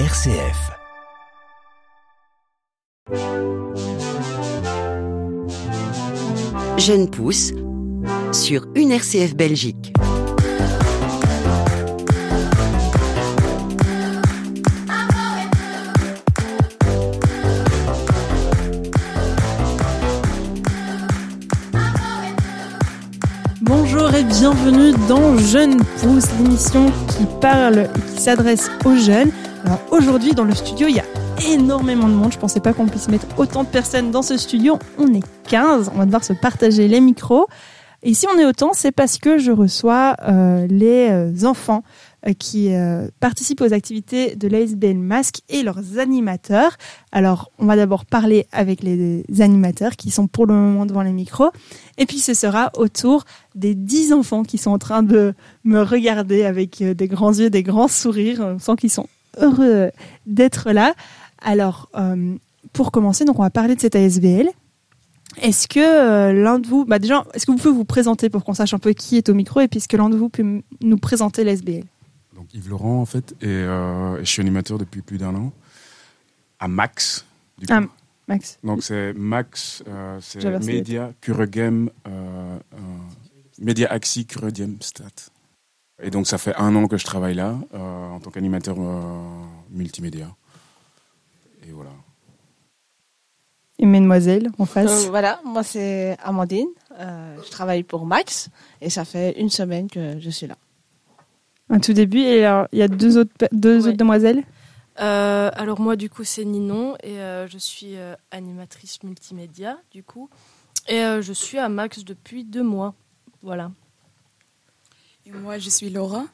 RCF. Jeune pousse sur une RCF Belgique. Bonjour et bienvenue dans Jeune Pousse, l'émission qui parle et qui s'adresse aux jeunes. Alors aujourd'hui dans le studio il y a énormément de monde, je pensais pas qu'on puisse mettre autant de personnes dans ce studio, on est 15, on va devoir se partager les micros. Et si on est autant, c'est parce que je reçois euh, les euh, enfants euh, qui participent aux activités de l'ASBL Masque et leurs animateurs. Alors, on va d'abord parler avec les animateurs qui sont pour le moment devant les micros. Et puis, ce sera au tour des dix enfants qui sont en train de me regarder avec des grands yeux, des grands sourires. On sent qu'ils sont heureux d'être là. Alors, euh, pour commencer, donc on va parler de cette ASBL. Est-ce que euh, l'un de vous, bah déjà, est-ce que vous pouvez vous présenter pour qu'on sache un peu qui est au micro et puis est-ce que l'un de vous peut nous présenter l'ASBL Donc Yves Laurent en fait et, euh, et je suis animateur depuis plus d'un an à Max. Du coup. Ah, Max Donc c'est Max, c'est Media euh, Media Axi Kuregem Stat. Et donc ça fait un an que je travaille là euh, en tant qu'animateur euh, multimédia. Et voilà. et Mesdemoiselles en face. Euh, voilà, moi c'est Amandine. Euh, je travaille pour Max et ça fait une semaine que je suis là. Un tout début et alors il y a deux autres pe- deux Ouais. autres demoiselles? Euh, alors moi du coup c'est Ninon et euh, je suis euh, animatrice multimédia du coup et euh, je suis à Max depuis deux mois. Voilà. Et moi, je suis Laura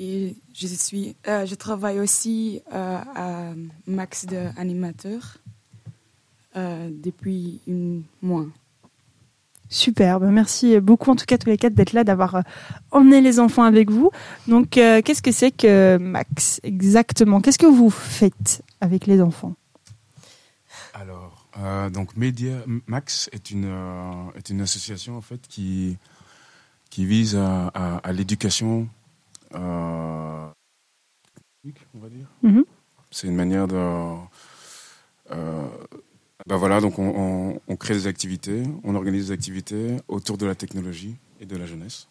et je, suis, euh, je travaille aussi euh, à Max de animateur euh, depuis un mois. Super, bah merci beaucoup en tout cas tous les quatre d'être là, d'avoir emmené les enfants avec vous. Donc euh, qu'est-ce que c'est que Max exactement? Qu'est-ce que vous faites avec les enfants? Alors, euh, donc Media Max est une, euh, est une association en fait qui, qui vise à, à- à l'éducation, euh, on va dire. Mhm. C'est une manière de. euh, ben voilà, donc on, on- on crée des activités, on organise des activités autour de la technologie et de la jeunesse.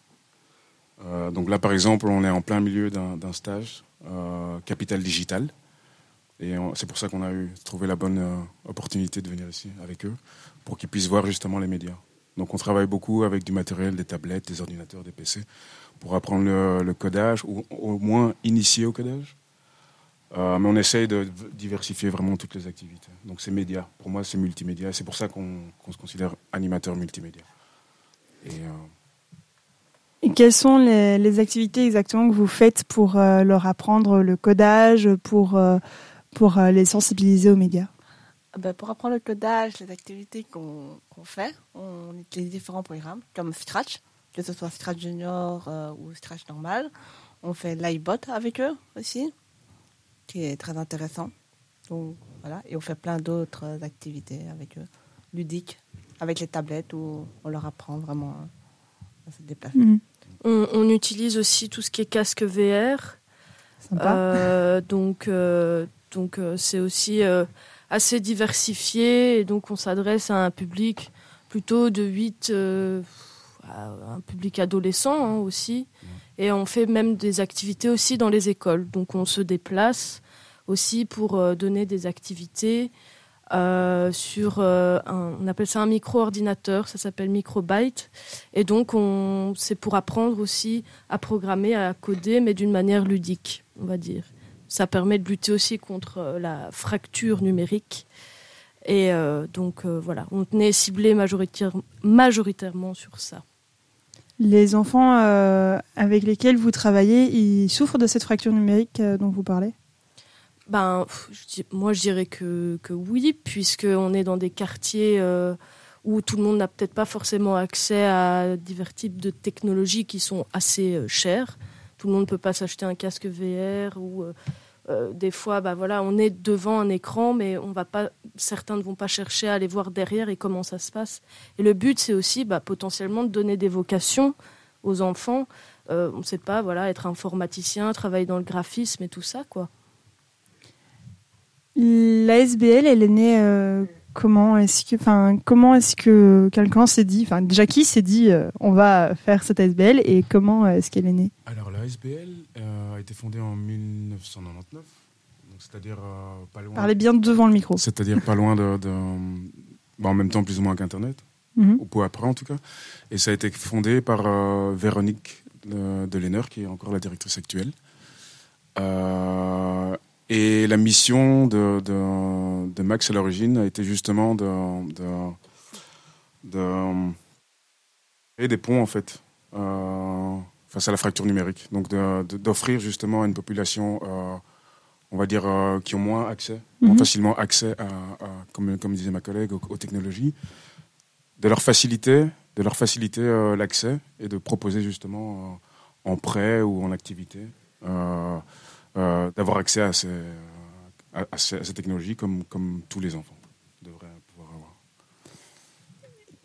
Euh, donc là, par exemple, on est en plein milieu d'un d'un stage euh, capital digital. Et on- c'est pour ça qu'on a eu trouvé la bonne euh, opportunité de venir ici avec eux, pour qu'ils puissent voir justement les médias. Donc on travaille beaucoup avec du matériel, des tablettes, des ordinateurs, des PC, pour apprendre le, codage, ou au moins initier au codage. Euh, mais on essaye de diversifier vraiment toutes les activités. Donc c'est média. Pour moi, c'est multimédia. C'est pour ça qu'on se considère animateur multimédia. Et, euh, quelles sont les, activités exactement que vous faites pour euh, leur apprendre le codage, pour, les sensibiliser aux médias? Ah ben, pour apprendre le codage, les activités qu'on qu'on fait, on utilise différents programmes comme Scratch, que ce soit Scratch Junior euh, ou Scratch normal. On fait l'iBot avec eux aussi, qui est très intéressant. Donc, voilà. Et on fait plein d'autres activités avec eux, ludiques, avec les tablettes où on leur apprend vraiment à se déplacer. Mhm. On, on utilise aussi tout ce qui est casque VR. Sympa. Euh, donc euh, donc euh, c'est aussi euh, assez diversifié et donc on s'adresse à un public plutôt de 8 euh, à un public adolescent hein, aussi et on fait même des activités aussi dans les écoles donc on se déplace aussi pour euh, donner des activités euh, sur euh, un, on appelle ça un micro-ordinateur, ça s'appelle Microbyte. Et donc, on, c'est pour apprendre aussi à programmer, à coder, mais d'une manière ludique, on va dire. Ça permet de lutter aussi contre euh, la fracture numérique. Et euh, donc, euh, voilà, on est ciblé majoritaire, majoritairement sur ça. Les enfants euh, avec lesquels vous travaillez, ils souffrent de cette fracture numérique dont vous parlez? Ben, je moi, je dirais que, que oui, puisqu'on est dans des quartiers où tout le monde n'a peut-être pas forcément accès à divers types de technologies qui sont assez chères. Tout le monde ne peut pas s'acheter un casque VR ou euh, des fois, bah voilà, on est devant un écran, mais on va pas, certains ne vont pas chercher à aller voir derrière et comment ça se passe. Et le but, c'est aussi bah, potentiellement de donner des vocations aux enfants. Euh, on ne sait pas, voilà, être informaticien, travailler dans le graphisme et tout ça, quoi. La SBL, elle est née euh, comment Est-ce que, enfin, comment est-ce que quelqu'un s'est dit, enfin, déjà qui s'est dit, euh, on va faire cette SBL et comment est-ce qu'elle est née? Alors la SBL euh, a été fondée en 1999, donc c'est-à-dire euh, pas loin. Parlez bien devant le micro. C'est-à-dire pas loin de, de- bah, en même temps plus ou moins qu'Internet, Mhm. ou peu après en tout cas. Et ça a été fondé par euh, Véronique de, qui est encore la directrice actuelle. Euh, et la mission de, de, de Max à l'origine a été justement de, de, de créer des ponts en fait euh, face à la fracture numérique. Donc d'offrir justement à une population, euh, on va dire, euh, qui ont moins accès, moins Mhm. facilement accès à, à- comme, comme disait ma collègue, aux, aux technologies, de leur faciliter, de leur faciliter euh, l'accès et de proposer justement euh, en prêt ou en activité euh, d'avoir accès à ces, à, à ces, à ces technologies comme, comme tous les enfants devraient pouvoir avoir.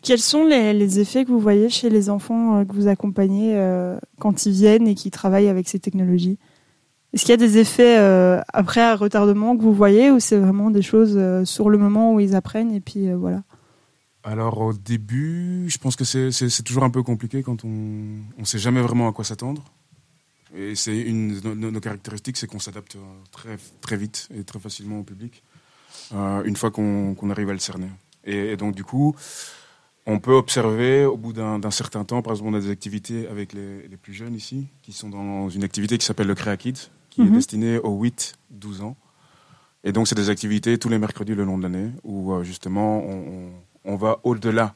Quels sont les, les effets que vous voyez chez les enfants euh, que vous accompagnez euh, quand ils viennent et qui travaillent avec ces technologies? Est-ce qu'il y a des effets euh, après à retardement que vous voyez ou c'est vraiment des choses euh, sur le moment où ils apprennent et puis euh, voilà? Alors au début, je pense que c'est- c'est c'est toujours un peu compliqué quand on ne sait jamais vraiment à quoi s'attendre. Et c'est une de nos, nos caractéristiques, c'est qu'on s'adapte euh, très, très vite et très facilement au public, euh, une fois qu'on arrive à le cerner. Et, et donc du coup, on peut observer au bout d'un certain temps, par exemple on a des activités avec les, les plus jeunes ici, qui sont dans une activité qui s'appelle le Créa Kids, qui est Mhm. destinée aux 8-12 ans. Et donc c'est des activités tous les mercredis le long de l'année, où euh, justement on, on- on va au-delà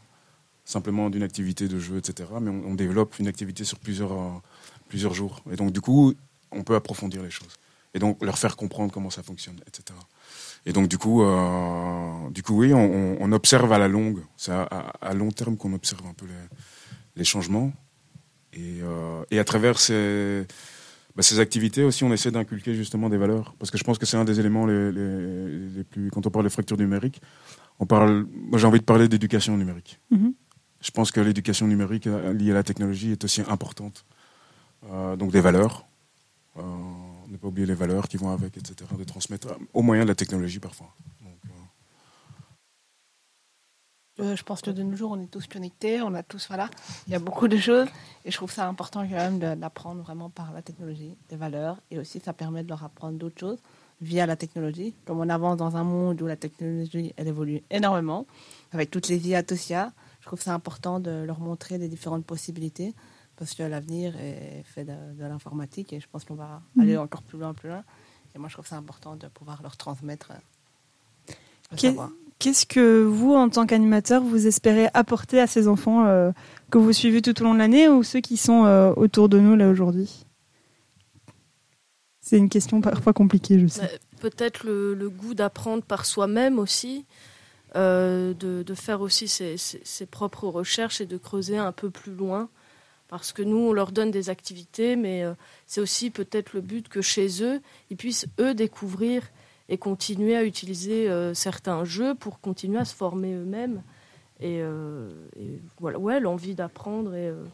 simplement d'une activité de jeu, etc. Mais on, on développe une activité sur plusieurs, euh, plusieurs jours. Et donc, du coup, on peut approfondir les choses. Et donc, leur faire comprendre comment ça fonctionne, etc. Et donc, du coup, euh, du coup oui, on, observe à la longue. C'est à, à- à long terme qu'on observe un peu les, les changements. Et, euh, et à travers ces, bah, ces activités aussi, on essaie d'inculquer justement des valeurs. Parce que je pense que c'est un des éléments les, les, les plus... Quand on parle de fracture numérique, on parle... Moi, j'ai envie de parler d'éducation numérique. Mhm. Je pense que l'éducation numérique euh, liée à la technologie est aussi importante. Euh, donc des valeurs. Euh, ne pas oublier les valeurs qui vont avec, etc. De transmettre euh, au moyen de la technologie parfois. Je pense que de nos jours, on est tous connectés, on a tous, voilà, il y a beaucoup de choses. Et je trouve ça important quand même d'apprendre vraiment par la technologie, des valeurs. Et aussi, ça permet de leur apprendre d'autres choses via la technologie. Comme on avance dans un monde où la technologie, elle évolue énormément, avec toutes les IA Tosia, je trouve ça important de leur montrer les différentes possibilités. Parce que l'avenir est fait de, de l'informatique et je pense qu'on va Mhm. aller encore plus loin, plus loin. Et moi, je trouve ça important de pouvoir leur transmettre euh, le. Qu'est-ce que vous, en tant qu'animateur, vous espérez apporter à ces enfants euh, que vous suivez tout au long de l'année ou ceux qui sont euh, autour de nous là aujourd'hui? C'est une question parfois compliquée, je sais. Mais Peut-être le, le goût d'apprendre par soi-même aussi, euh, de, de faire aussi ses, ses- ses propres recherches et de creuser un peu plus loin. Parce que nous, on leur donne des activités, mais euh, c'est aussi peut-être le but que chez eux, ils puissent, eux, découvrir et continuer à utiliser euh, certains jeux pour continuer à se former eux-mêmes. Et, euh, et voilà, ouais, l'envie d'apprendre et euh,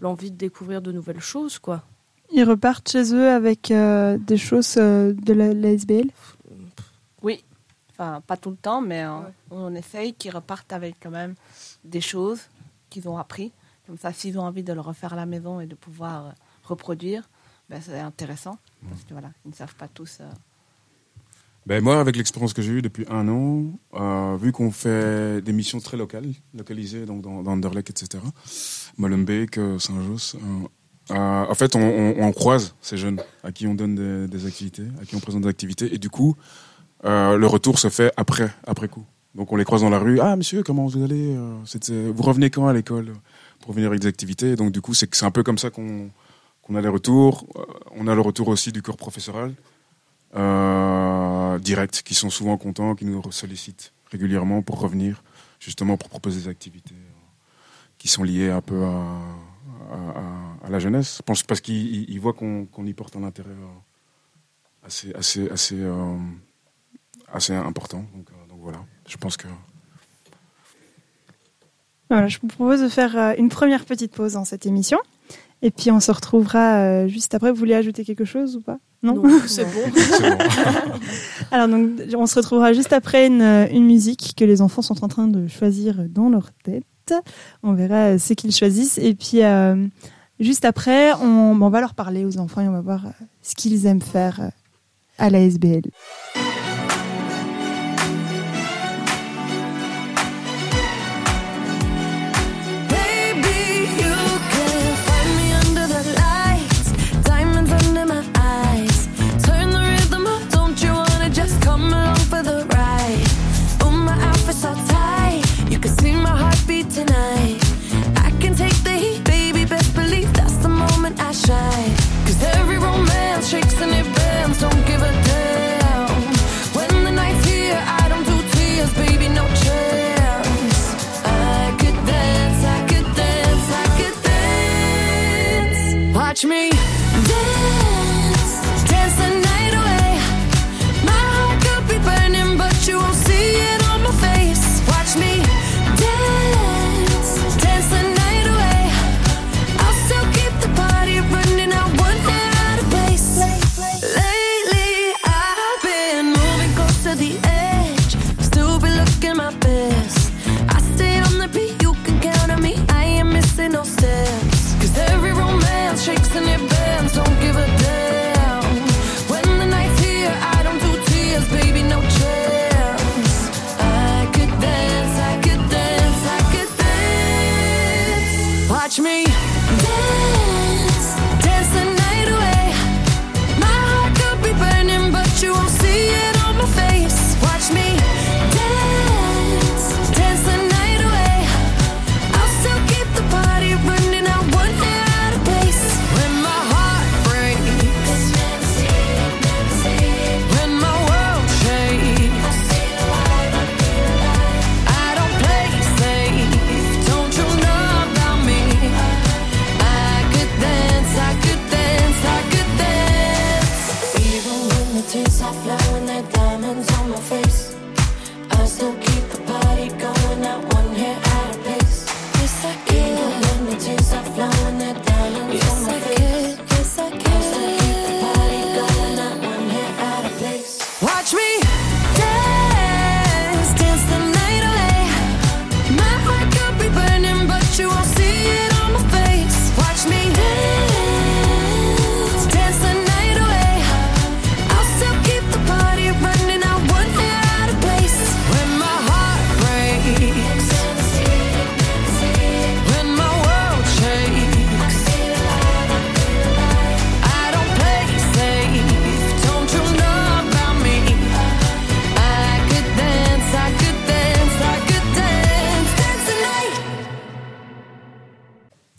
l'envie de découvrir de nouvelles choses, quoi. Ils repartent chez eux avec euh, des choses euh, de la, la SBL Oui, enfin pas tout le temps, mais euh, Ouais. on essaye qu'ils repartent avec quand même des choses qu'ils ont appris. Comme ça, s'ils ont envie de le refaire à la maison et de pouvoir euh, reproduire, ben, c'est intéressant. Parce que voilà, ils ne savent pas tous. euh, Ben moi, avec l'expérience que j'ai eue depuis un an, euh, vu qu'on fait des missions très locales, localisées donc dans, dans Anderlecht, etc., Molenbeek, Saint-Josse, euh, euh, en fait, on, on- on croise ces jeunes à qui on donne des, des activités, à qui on présente des activités, et du coup, euh, le retour se fait après, après coup. Donc on les croise dans la rue. Ah monsieur, comment vous allez Vous revenez quand à l'école? Pour venir avec des activités Donc du coup, c'est un peu comme ça qu'on qu'on a les retours. Euh, On a le retour aussi du corps professoral euh, directs, qui sont souvent contents, qui nous sollicitent régulièrement pour revenir, justement pour proposer des activités euh, qui sont liées un peu à, la jeunesse. Je pense parce qu'ils ils- ils voient qu'on qu'on y porte un intérêt assez, assez, assez, assez important. Donc voilà, je pense que Voilà, je vous propose de faire euh, une première petite pause dans cette émission. Et puis on se retrouvera euh, juste après. Vous voulez ajouter quelque chose ou pas? Non, c'est bon. Alors donc on se retrouvera juste après une, une musique que les enfants sont en train de choisir dans leur tête. On verra euh, ce qu'ils choisissent et puis euh, juste après on, on va leur parler aux enfants et on va voir euh, ce qu'ils aiment faire euh, à la SBL. touch me.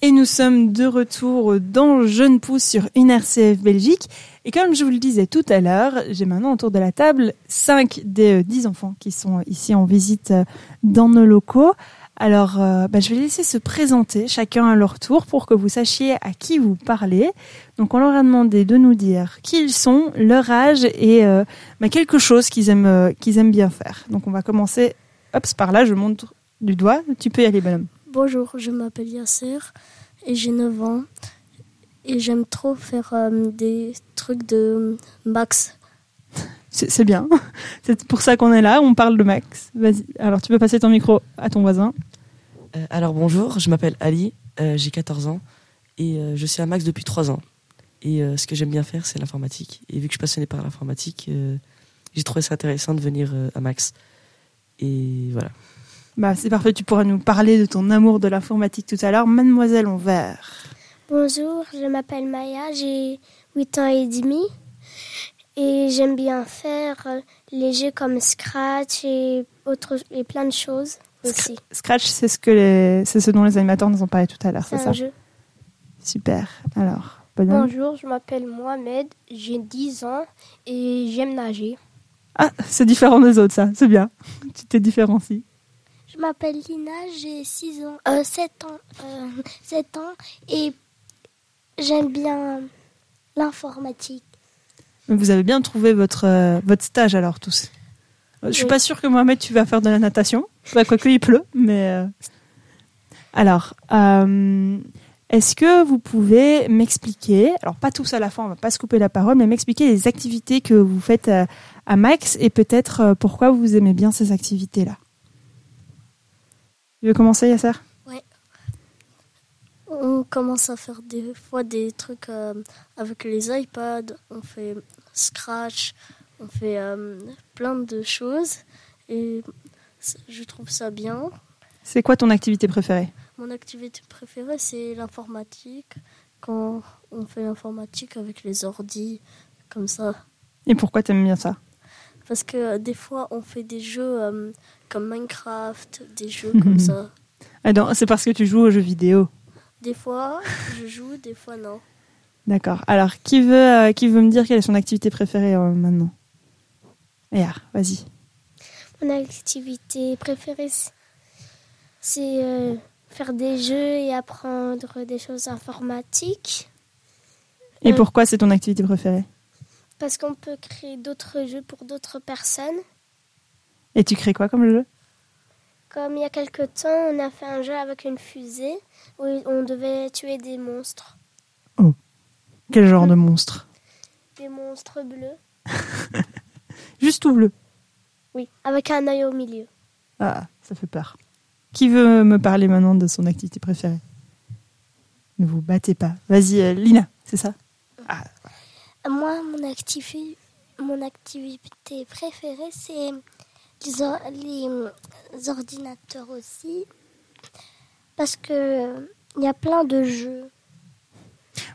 Et nous sommes de retour dans Jeune Pousse sur une RCF Belgique. Et comme je vous le disais tout à l'heure, j'ai maintenant autour de la table 5 des euh, 10 enfants qui sont ici en visite euh, dans nos locaux. Alors, euh, bah, je vais les laisser se présenter chacun à leur tour pour que vous sachiez à qui vous parlez. Donc, on leur a demandé de nous dire qui ils sont, leur âge et euh, bah, quelque chose qu'ils aiment, euh, qu'ils aiment bien faire. Donc, on va commencer hop, par là, je montre du doigt. Tu peux y aller, bonhomme. Bonjour, je m'appelle Yasser et j'ai 9 ans et j'aime trop faire euh, des trucs de Max. C'est bien. C'est pour ça qu'on est là. On parle de Max. Vas-y. Alors, tu peux passer ton micro à ton voisin. Euh, alors bonjour, je m'appelle Ali, euh, j'ai 14 ans et euh, je suis à Max depuis 3 ans. Et euh, ce que j'aime bien faire, c'est l'informatique. Et vu que je suis passionné par l'informatique, euh, j'ai trouvé ça intéressant de venir euh, à Max. Et voilà. Bah, c'est parfait. Tu pourras nous parler de ton amour de l'informatique tout à l'heure. Mademoiselle Envers. Bonjour, je m'appelle Maya, j'ai 8 ans et demi et j'aime bien faire les jeux comme Scratch et, autres, et plein de choses aussi. Scratch, c'est ce, que les... c'est ce dont les animateurs nous ont parlé tout à l'heure, C'est c'est un ça jeu. Super. Alors. Bonjour, je m'appelle Mohamed, j'ai 10 ans et j'aime nager. Ah, c'est différent des autres, ça. C'est bien. Tu t'es différencies. Je m'appelle Lina, j'ai 6 ans, euh, 7 ans, euh, 7 ans et j'aime bien l'informatique. Vous avez bien trouvé votre, euh, votre stage alors tous. Je suis Oui. pas sûre que Mohamed, tu vas faire de la natation. Bah, Quoique il pleut, mais... euh, Alors, euh, Est-ce que vous pouvez m'expliquer, alors pas tous à la fin, on va pas se couper la parole, mais m'expliquer les activités que vous faites à, à Max et peut-être pourquoi vous aimez bien ces activités-là? Tu veux commencer, Yasser? On commence à faire des fois des trucs euh, avec les iPads, on fait Scratch, on fait euh, plein de choses. Et je trouve ça bien. C'est quoi ton activité préférée? Mon activité préférée c'est l'informatique, quand on fait l'informatique avec les ordis comme ça. Et pourquoi t'aimes bien ça? Parce que euh, des fois on fait des jeux euh, comme Minecraft, des jeux comme ça. Ah non, C'est parce que tu joues aux jeux vidéo. Des fois je joue, des fois non. D'accord. Alors, qui veut, euh, qui veut me dire quelle est son activité préférée euh, maintenant? Aya, vas-y. Mon activité préférée, c'est euh, faire des jeux et apprendre des choses informatiques. Et Euh, pourquoi c'est ton activité préférée? Parce qu'on peut créer d'autres jeux pour d'autres personnes. Et tu crées quoi comme jeu? Comme il y a quelque temps, on a fait un jeu avec une fusée où on devait tuer des monstres. Quel genre de monstre? Des monstres bleus. Juste tout bleu. Oui, avec un œil au milieu. Ah, ça fait peur. Qui veut me parler maintenant de son activité préférée? Ne vous battez pas. Vas-y, euh, Lina, c'est ça? Moi, mon, activi- mon activité préférée, c'est les, or- les, euh, ordinateurs aussi. Parce que il y a plein de jeux.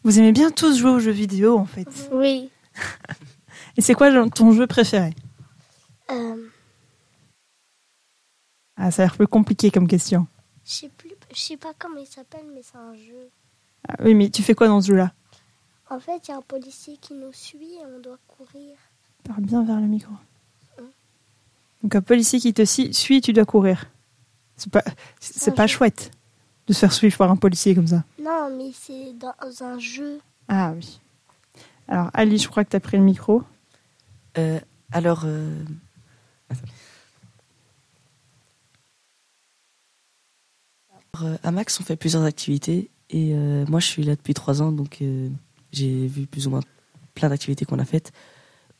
Vous aimez bien tous jouer aux jeux vidéo, en fait. Oui. Et c'est quoi ton jeu préféré? Euh, Ah, ça a l'air plus compliqué comme question. je sais plus, je sais pas comment il s'appelle, mais c'est un jeu. Ah, oui, mais tu fais quoi dans ce jeu-là? En fait, il y a un policier qui nous suit et on doit courir. Parle bien vers le micro. Donc un policier qui te suit, tu dois courir. C'est pas, c'est pas jeu. chouette de se faire suivre par un policier comme ça. Non, mais c'est dans un jeu. Ah oui. Alors Ali, je crois que tu as pris le micro. Euh, alors, euh. Alors, euh, à Max, on fait plusieurs activités et euh, moi, je suis là depuis trois ans, donc euh, j'ai vu plus ou moins plein d'activités qu'on a faites.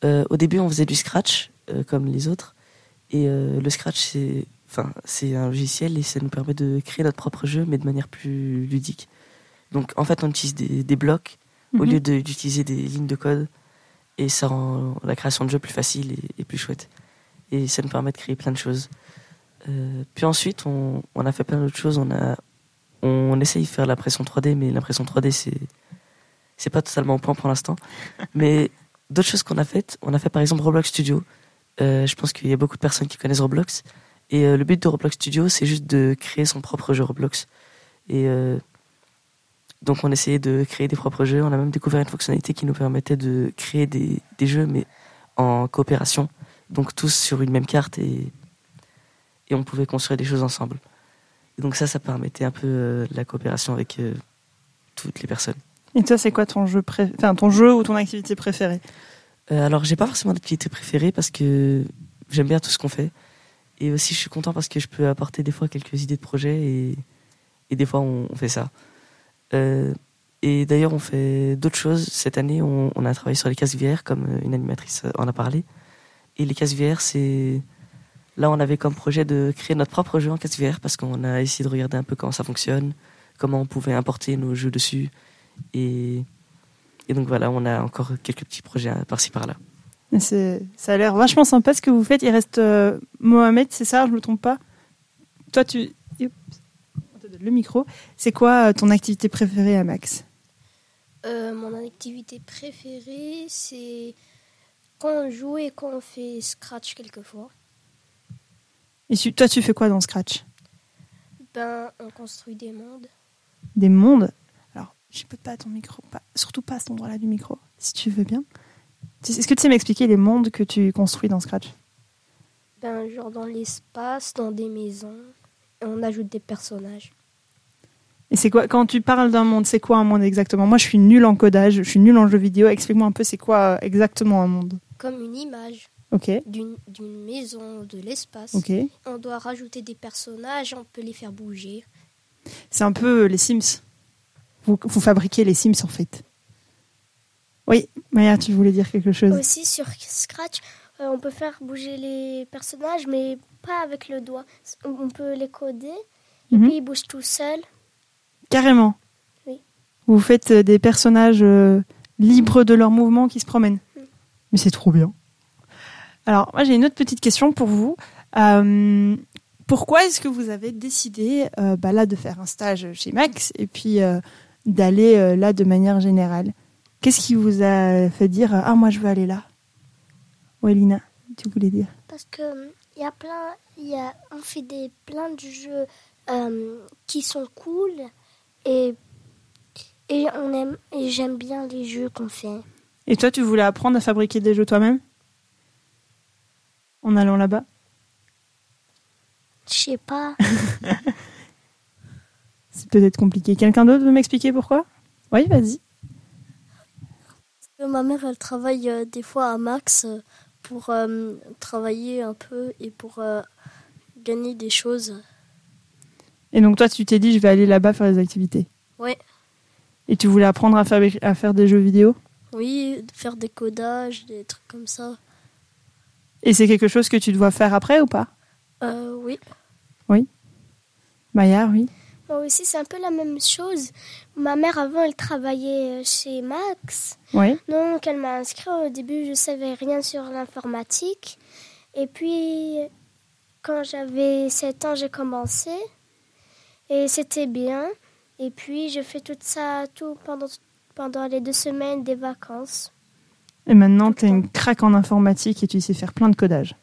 Euh, au début, on faisait du Scratch, euh, comme les autres, et euh, le Scratch, c'est, enfin, c'est un logiciel et ça nous permet de créer notre propre jeu, mais de manière plus ludique. Donc, en fait, on utilise des, des blocs au Mhm. lieu de- d'utiliser des lignes de code et ça rend la création de jeu plus facile et, et plus chouette. Et ça nous permet de créer plein de choses. Puis ensuite, on, on a fait plein d'autres choses. On a, on essaye de faire l'impression 3D, mais l'impression 3D, c'est, c'est pas totalement au point pour l'instant. mais d'autres choses qu'on a faites, on a fait par exemple Roblox Studio. Euh, je pense qu'il y a beaucoup de personnes qui connaissent Roblox. Et euh, le but de Roblox Studio, c'est juste de créer son propre jeu Roblox. Et euh, donc on essayait de créer des propres jeux. On a même découvert une fonctionnalité qui nous permettait de créer des, des jeux, mais en coopération. Donc tous sur une même carte et, et on pouvait construire des choses ensemble. Et donc ça, ça permettait un peu la coopération avec toutes les personnes. Et toi, c'est quoi ton jeu pré... enfin, ton jeu ou ton activité préférée Euh, alors j'ai pas forcément d'activité préférée parce que j'aime bien tout ce qu'on fait. Et aussi je suis content parce que je peux apporter des fois quelques idées de projet et, et des fois on, fait ça. Euh, et d'ailleurs on fait d'autres choses. Cette année on, on a travaillé sur les casques VR comme euh, une animatrice en a parlé. Et les casques VR c'est... Là on avait comme projet de créer notre propre jeu en casque VR parce qu'on a essayé de regarder un peu comment ça fonctionne, comment on pouvait importer nos jeux dessus. Et, et donc voilà, on a encore quelques petits projets par-ci par-là. Ça a l'air vachement sympa ce que vous faites. Il reste euh, Mohamed, c'est ça, je me trompe pas? Toi, tu. Oups. On te donne Le micro. C'est quoi euh, ton activité préférée à Max? Euh, mon activité préférée, c'est quand on joue et quand on fait Scratch quelquefois. Et tu- toi, tu fais quoi dans Scratch? Ben, on construit des mondes. Des mondes? Peux pas à ton micro. Pas, surtout pas à cet endroit-là du micro, si tu veux bien. Est-ce que tu sais m'expliquer les mondes que tu construis dans Scratch? Ben, genre dans l'espace, dans des maisons. Et on ajoute des personnages. Et c'est quoi Quand tu parles d'un monde, c'est quoi un monde exactement? Moi, je suis nulle en codage, je suis nulle en jeux vidéo. Explique-moi un peu, c'est quoi euh, exactement un monde? Comme une image Ok, d'une maison, de l'espace. ok. On doit rajouter des personnages, on peut les faire bouger. C'est un peu les Sims. Vous, vous fabriquez les Sims en fait. Oui, Maya, tu voulais dire quelque chose Aussi sur Scratch, euh, on peut faire bouger les personnages, mais pas avec le doigt. On peut les coder et Mhm. puis ils bougent tout seuls. Carrément. Oui. Vous faites euh, des personnages euh, libres de leurs mouvements qui se promènent. Mais c'est trop bien. Alors, moi, j'ai une autre petite question pour vous. Euh, pourquoi est-ce que vous avez décidé euh, bah, là de faire un stage chez Max et puis euh, d'aller euh, là de manière générale. Qu'est-ce qui vous a fait dire ah moi je veux aller là? Ouais, Lina, tu voulais dire? Parce que il y a plein, y a, on fait des plein de jeux euh, qui sont cool et et on aime et j'aime bien les jeux qu'on fait. Et toi, tu voulais apprendre à fabriquer des jeux toi-même? En allant là-bas? Je sais pas. C'est peut-être compliqué. Quelqu'un d'autre veut m'expliquer pourquoi? Oui, vas-y. Ma mère, elle travaille euh, des fois à Max euh, pour euh, travailler un peu et pour euh, gagner des choses. Et donc toi, tu t'es dit, je vais aller là-bas faire des activités? Ouais. Et tu voulais apprendre à, faire des jeux vidéo? Oui, faire des codages, des trucs comme ça. Et c'est quelque chose que tu dois faire après ou pas? Euh, oui. Maya, oui. Moi aussi, c'est un peu la même chose. Ma mère, avant, elle travaillait euh, chez Max. Oui. Donc, elle m'a inscrit. Au début, je savais rien sur l'informatique. Et puis, quand j'avais 7 ans, j'ai commencé. Et c'était bien. Et puis, je fais tout ça tout pendant, pendant les deux semaines des vacances. Et maintenant, tu es une craque en informatique et tu sais faire plein de codage.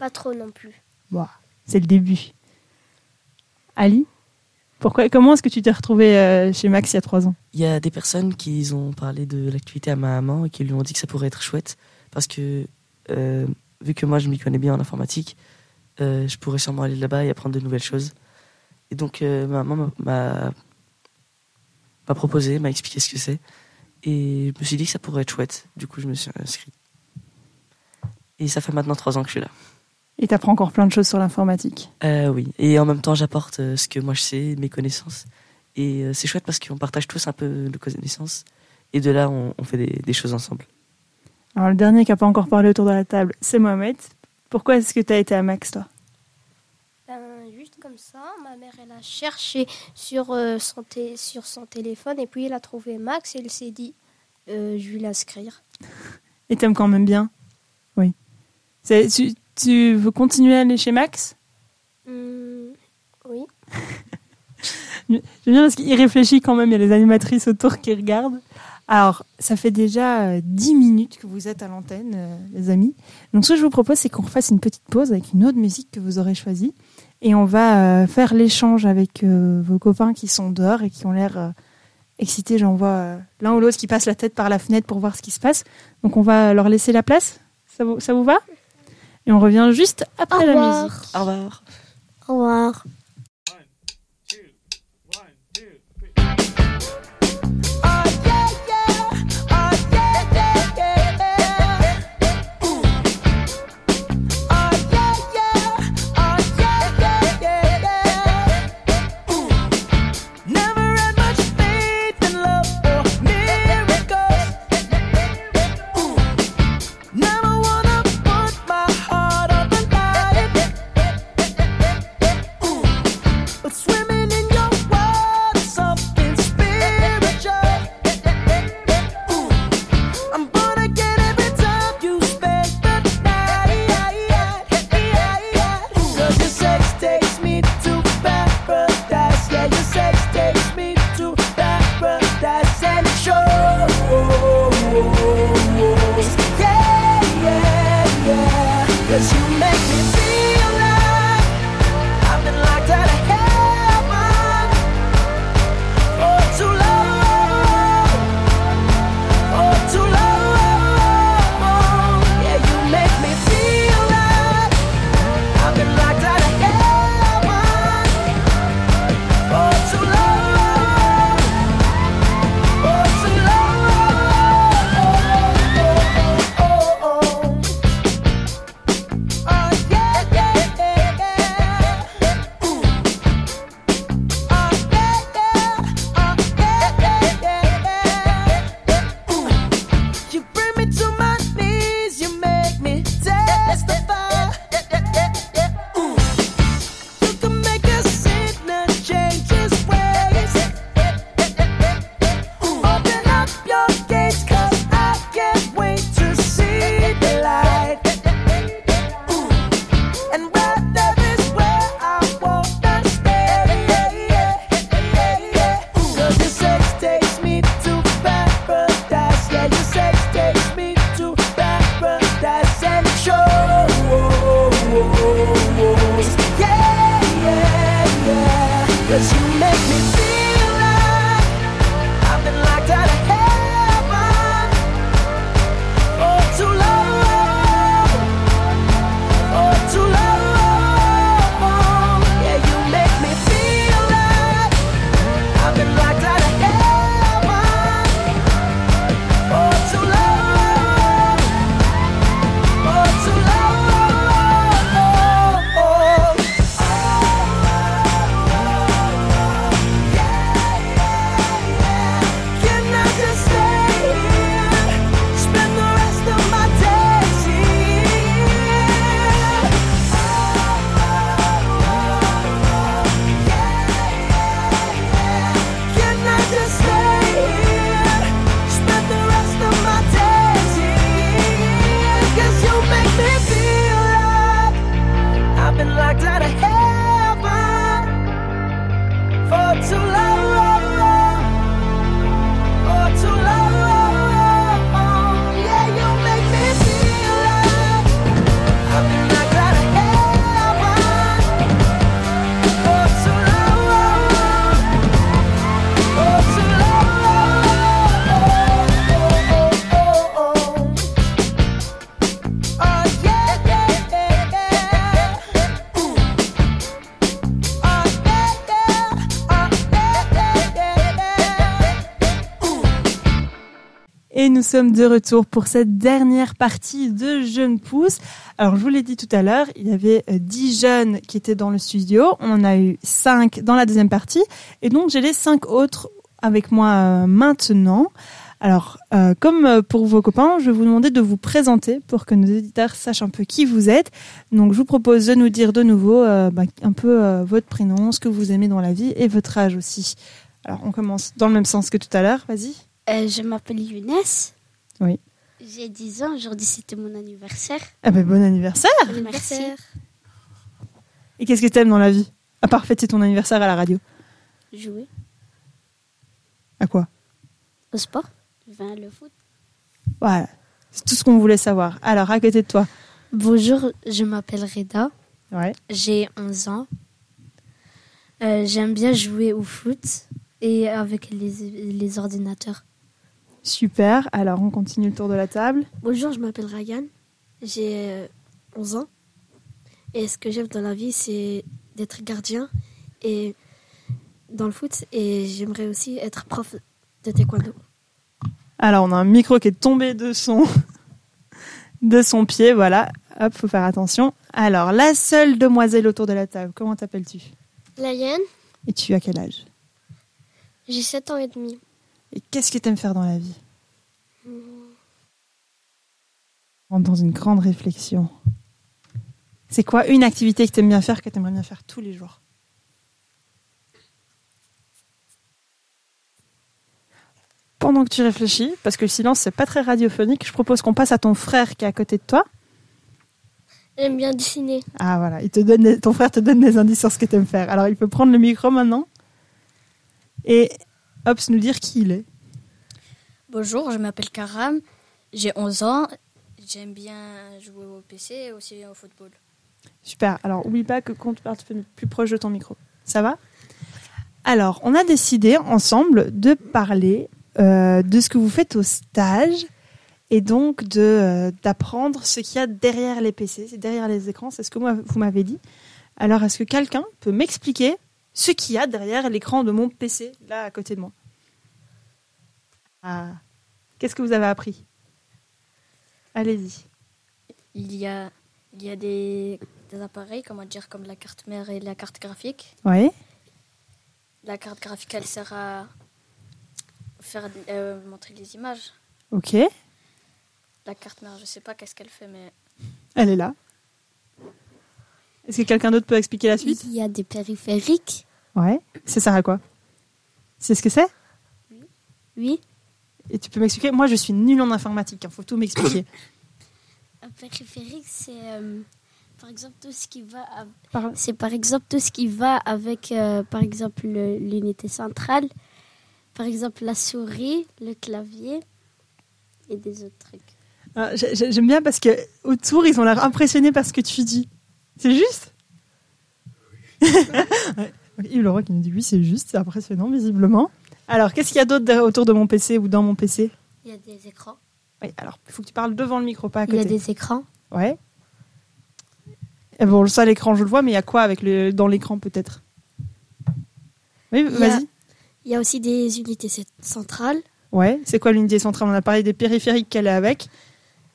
Pas trop non plus. Bon, c'est le début. Ali? Pourquoi, Comment est-ce que tu t'es retrouvé euh, chez Max il y a trois ans? Il y a des personnes qui ont parlé de l'activité à ma maman et qui lui ont dit que ça pourrait être chouette parce que euh, vu que moi je m'y connais bien en informatique, euh, je pourrais sûrement aller là-bas et apprendre de nouvelles choses. Et donc ma maman m'a m'a proposé, m'a expliqué ce que c'est et je me suis dit que ça pourrait être chouette. Du coup je me suis inscrit. Et ça fait maintenant trois ans que je suis là. Et tu apprends encore plein de choses sur l'informatique. Euh, oui, et en même temps, j'apporte euh, ce que moi je sais, mes connaissances. Et euh, c'est chouette parce qu'on partage tous un peu nos connaissances. Et de là, on, on fait des, des choses ensemble. Alors, le dernier qui n'a pas encore parlé autour de la table, c'est Mohamed. Pourquoi est-ce que tu as été à Max, toi? Ben, juste comme ça, ma mère, elle a cherché sur, euh, son, sur son téléphone et puis elle a trouvé Max et elle s'est dit, euh, je vais l'inscrire. Et t'aimes quand même bien? Oui. C'est- Tu, tu veux continuer à aller chez Max? Hum, oui. J'aime bien parce qu'il réfléchit quand même, il y a les animatrices autour qui regardent. Alors, ça fait déjà euh, 10 minutes que vous êtes à l'antenne, euh, les amis. Donc, ce que je vous propose, c'est qu'on refasse une petite pause avec une autre musique que vous aurez choisie. Et on va euh, faire l'échange avec euh, vos copains qui sont dehors et qui ont l'air euh, excités. J'en vois euh, l'un ou l'autre qui passe la tête par la fenêtre pour voir ce qui se passe. Donc, on va leur laisser la place. Ça vous, ça vous va? Et on revient juste après Au la revoir. musique. Au revoir. Au revoir. Sommes de retour pour cette dernière partie de Jeunes Pousses. Alors, je vous l'ai dit tout à l'heure, il y avait euh, 10 jeunes qui étaient dans le studio. On en a eu 5 dans la deuxième partie. Et donc, j'ai les 5 autres avec moi euh, maintenant. Alors, euh, comme euh, pour vos copains, je vais vous demander de vous présenter pour que nos éditeurs sachent un peu qui vous êtes. Donc, je vous propose de nous dire de nouveau euh, bah, un peu euh, votre prénom, ce que vous aimez dans la vie et votre âge aussi. Alors, on commence dans le même sens que tout à l'heure. Vas-y. Euh, je m'appelle Younes. Oui. J'ai 10 ans. Aujourd'hui, c'était mon anniversaire. Ah ben bon anniversaire Merci. Et qu'est-ce que t'aimes dans la vie? À part fêter ton anniversaire à la radio. Jouer À quoi? Au sport. Enfin, le foot. Voilà. C'est tout ce qu'on voulait savoir. Alors, à côté de toi. Bonjour, je m'appelle Reda. Ouais. J'ai 11 ans. Euh, J'aime bien jouer au foot et avec les, les ordinateurs. Super. Alors, on continue le tour de la table. Bonjour, je m'appelle Ryan. J'ai euh, 11 ans. Et ce que j'aime dans la vie, c'est d'être gardien et dans le foot. Et j'aimerais aussi être prof de taekwondo. Alors, on a un micro qui est tombé de son, de son pied. Voilà. Hop, faut faire attention. Alors, la seule demoiselle autour de la table, comment t'appelles-tu? Laïenne, Et tu as quel âge? J'ai 7 ans et demi. Et qu'est-ce que t'aimes faire dans la vie? On rentre dans une grande réflexion. C'est quoi une activité que t'aimes bien faire, que t'aimerais bien faire tous les jours? Pendant que tu réfléchis, parce que le silence c'est pas très radiophonique, je propose qu'on passe à ton frère qui est à côté de toi. J'aime bien dessiner. Ah voilà, il te donne des- ton frère te donne des indices sur ce que tu aimes faire. Alors il peut prendre le micro maintenant et hop, nous dire qui il est. Bonjour, je m'appelle Karam, j'ai 11 ans, j'aime bien jouer au PC et aussi au football. Super. Alors oublie pas que quand tu parles, plus proche de ton micro. Ça va? Alors, on a décidé ensemble de parler euh, de ce que vous faites au stage et donc de euh, d'apprendre ce qu'il y a derrière les PC, c'est derrière les écrans, c'est ce que moi vous m'avez dit. Alors, est-ce que quelqu'un peut m'expliquer ce qu'il y a derrière l'écran de mon PC là à côté de moi Ah, qu'est-ce que vous avez appris? Allez-y. Il y a, il y a des, des appareils, comment dire, comme la carte mère et la carte graphique. Ouais. La carte graphique, elle sert à faire euh, montrer les images. Ok. La carte mère, je sais pas qu'est-ce qu'elle fait, mais Elle est là. Est-ce que quelqu'un d'autre peut expliquer la suite? Il y a des périphériques. Ouais. Ça sert à quoi? C'est ce que c'est? Oui. Et tu peux m'expliquer? Moi, je suis nulle en informatique. Il faut tout m'expliquer. Un périphérique, c'est euh, par exemple tout ce qui va. av- Par- C'est par exemple tout ce qui va avec, euh, par exemple, le- l'unité centrale, par exemple la souris, le clavier et des autres trucs. Ah, j'ai- j'ai- J'aime bien parce que autour, ils ont l'air impressionnés par ce que tu dis. C'est juste Ouais. Yves Leroy qui nous dit oui, c'est juste, c'est impressionnant visiblement. Alors, qu'est-ce qu'il y a d'autre autour de mon PC ou dans mon PC Il y a des écrans. Oui, alors il faut que tu parles devant le micro, pas à Il côté. y a des écrans. Ouais. Et bon, ça, l'écran, je le vois, mais il y a quoi avec le... dans l'écran peut-être? Oui, Il vas-y. Il y a aussi des unités cent- centrales. Ouais, c'est quoi l'unité centrale? On a parlé des périphériques qu'elle est avec.